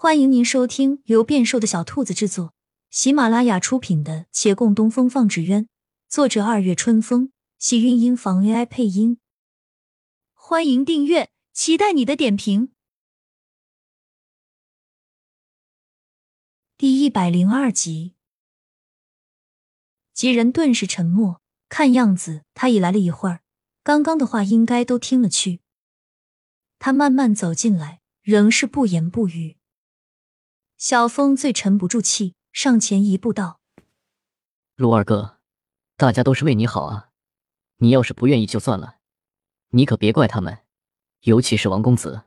欢迎您收听由变瘦的小兔子制作、喜马拉雅出品的《且共东风放纸鸢》，作者二月春风，喜韵音房 AI 配音。欢迎订阅，期待你的点评。第一百零二集，几人顿时沉默，看样子他已来了一会儿，刚刚的话应该都听了去。他慢慢走进来，仍是不言不语。小峰最沉不住气，上前一步道：“陆二哥，大家都是为你好啊，你要是不愿意就算了，你可别怪他们，尤其是王公子。”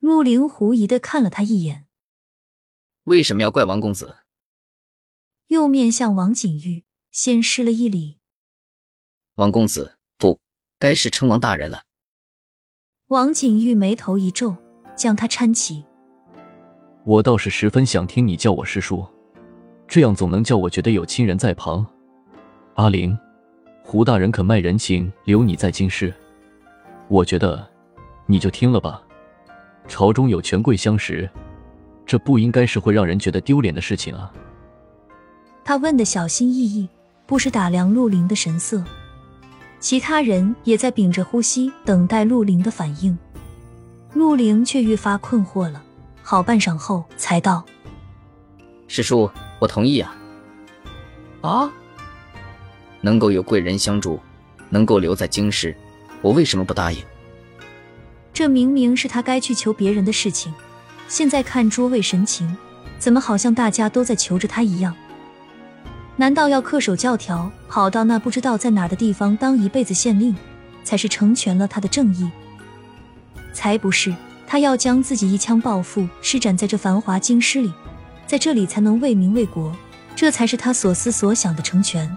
陆凌狐疑的看了他一眼：“为什么要怪王公子？”又面向王景玉，先施了一礼：“王公子，不该是称王大人了。”王景玉眉头一皱，将他搀起。我倒是十分想听你叫我师叔，这样总能叫我觉得有亲人在旁。阿玲，胡大人肯卖人情留你在京师，我觉得你就听了吧。朝中有权贵相识，这不应该是会让人觉得丢脸的事情啊。他问的小心翼翼，不时打量陆林的神色。其他人也在屏着呼吸，等待陆林的反应。陆林却愈发困惑了。好半晌后，才道：“师叔，我同意啊。啊，能够有贵人相助，能够留在京师，我为什么不答应？这明明是他该去求别人的事情，现在看诸位神情，怎么好像大家都在求着他一样？难道要恪守教条，跑到那不知道在哪儿的地方当一辈子县令，才是成全了他的正义？才不是！”他要将自己一腔抱负施展在这繁华京师里，在这里才能为民为国，这才是他所思所想的成全。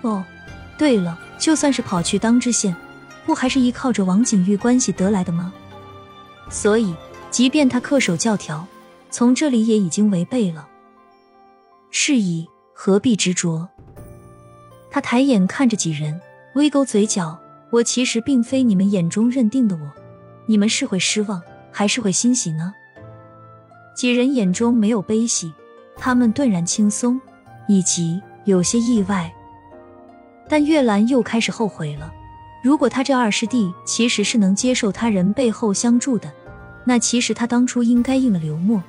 哦，对了，就算是跑去当知县，不还是依靠着王景玉关系得来的吗？所以，即便他恪守教条，从这里也已经违背了。是以，何必执着？他抬眼看着几人，微勾嘴角。我其实并非你们眼中认定的我。你们是会失望，还是会欣喜呢？几人眼中没有悲喜，他们顿然轻松，以及有些意外。但月兰又开始后悔了。如果他这二师弟其实是能接受他人背后相助的，那其实他当初应该应了刘默。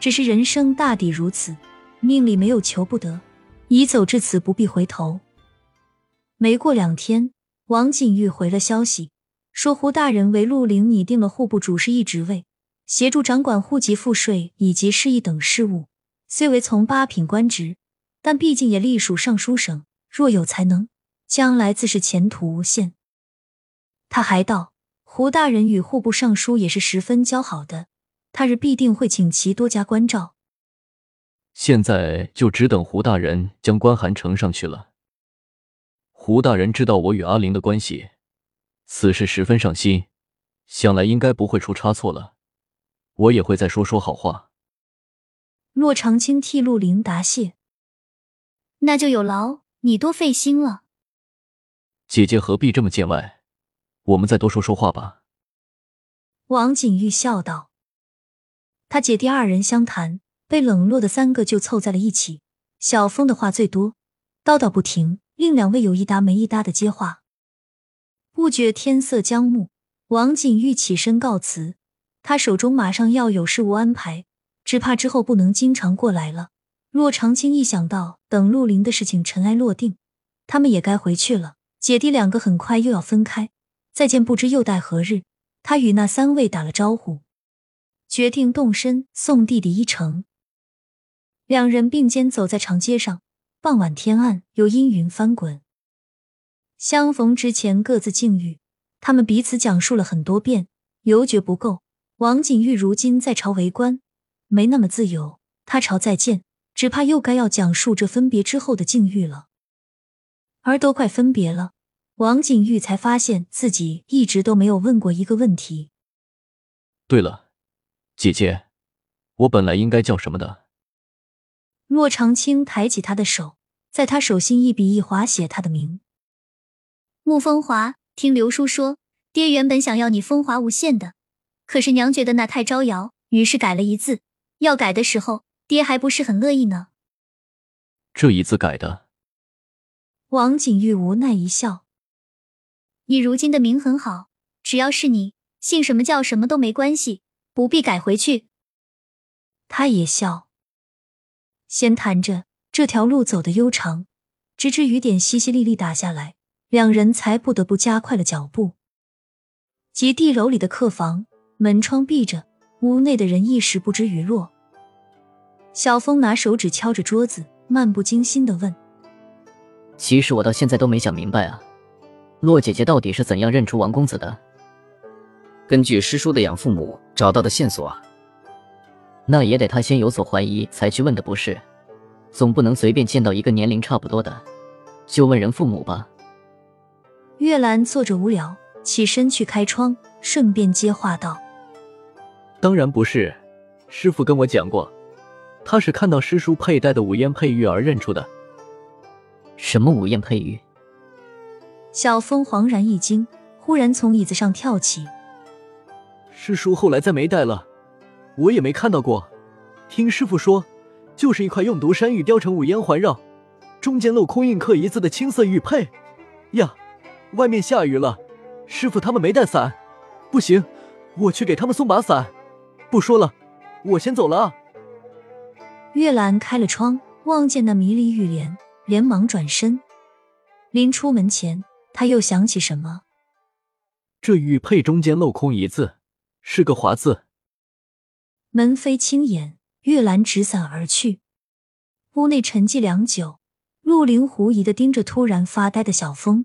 只是人生大抵如此，命里没有求不得，已走至此，不必回头。没过两天，王景玉回了消息。说胡大人为陆凌拟定了户部主事一职位，协助掌管户籍赋税以及市役等事务。虽为从八品官职，但毕竟也隶属尚书省，若有才能，将来自是前途无限。他还道，胡大人与户部尚书也是十分交好的，他日必定会请其多加关照。现在就只等胡大人将官函呈上去了。胡大人知道我与阿玲的关系。此事十分上心，想来应该不会出差错了。我也会再说说好话。洛长青替陆凌答谢，那就有劳你多费心了。姐姐何必这么见外？我们再多说说话吧。王景玉笑道。他姐弟二人相谈，被冷落的三个就凑在了一起。小峰的话最多，叨叨不停，另两位有一搭没一搭的接话。不觉天色将暮，王景玉起身告辞。他手中马上要有事务安排，只怕之后不能经常过来了。骆长青一想到等陆林的事情尘埃落定，他们也该回去了，姐弟两个很快又要分开，再见不知又待何日。他与那三位打了招呼，决定动身送弟弟一程。两人并肩走在长街上，傍晚天暗，有阴云翻滚。相逢之前各自境遇，他们彼此讲述了很多遍，犹觉不够。王景玉如今在朝为官，没那么自由，他朝再见，只怕又该要讲述这分别之后的境遇了。而都快分别了，王景玉才发现自己一直都没有问过一个问题。对了，姐姐，我本来应该叫什么的？骆长青抬起他的手，在他手心一笔一划写他的名。穆风华，听刘叔说，爹原本想要你风华无限的，可是娘觉得那太招摇，于是改了一字。要改的时候，爹还不是很乐意呢。这一字改的，王景玉无奈一笑。你如今的名很好，只要是你姓什么叫什么都没关系，不必改回去。他也笑。先谈着，这条路走得悠长，直至雨点淅淅沥沥打下来，两人才不得不加快了脚步。及地楼里的客房，门窗闭着，屋内的人一时不知雨落。小峰拿手指敲着桌子，漫不经心的问：“其实我到现在都没想明白啊，洛姐姐到底是怎样认出王公子的？根据师叔的养父母找到的线索啊。”那也得他先有所怀疑才去问的，不是？总不能随便见到一个年龄差不多的就问人父母吧？月兰坐着无聊，起身去开窗，顺便接话道：“当然不是，师傅跟我讲过，他是看到师叔佩戴的五烟佩玉而认出的。什么五烟佩玉？”小峰恍然一惊，忽然从椅子上跳起：“师叔后来再没戴了。”我也没看到过，听师傅说，就是一块用独山玉雕成五烟环绕，中间镂空印刻一字的青色玉佩。呀，外面下雨了，师傅他们没带伞，不行，我去给他们送把伞。不说了，我先走了啊。月兰开了窗，望见那迷离玉莲，连忙转身。临出门前，他又想起什么，这玉佩中间镂空一字，是个华字。门扉轻掩，月兰执伞而去。屋内沉寂良久，陆凌狐疑的盯着突然发呆的小峰：“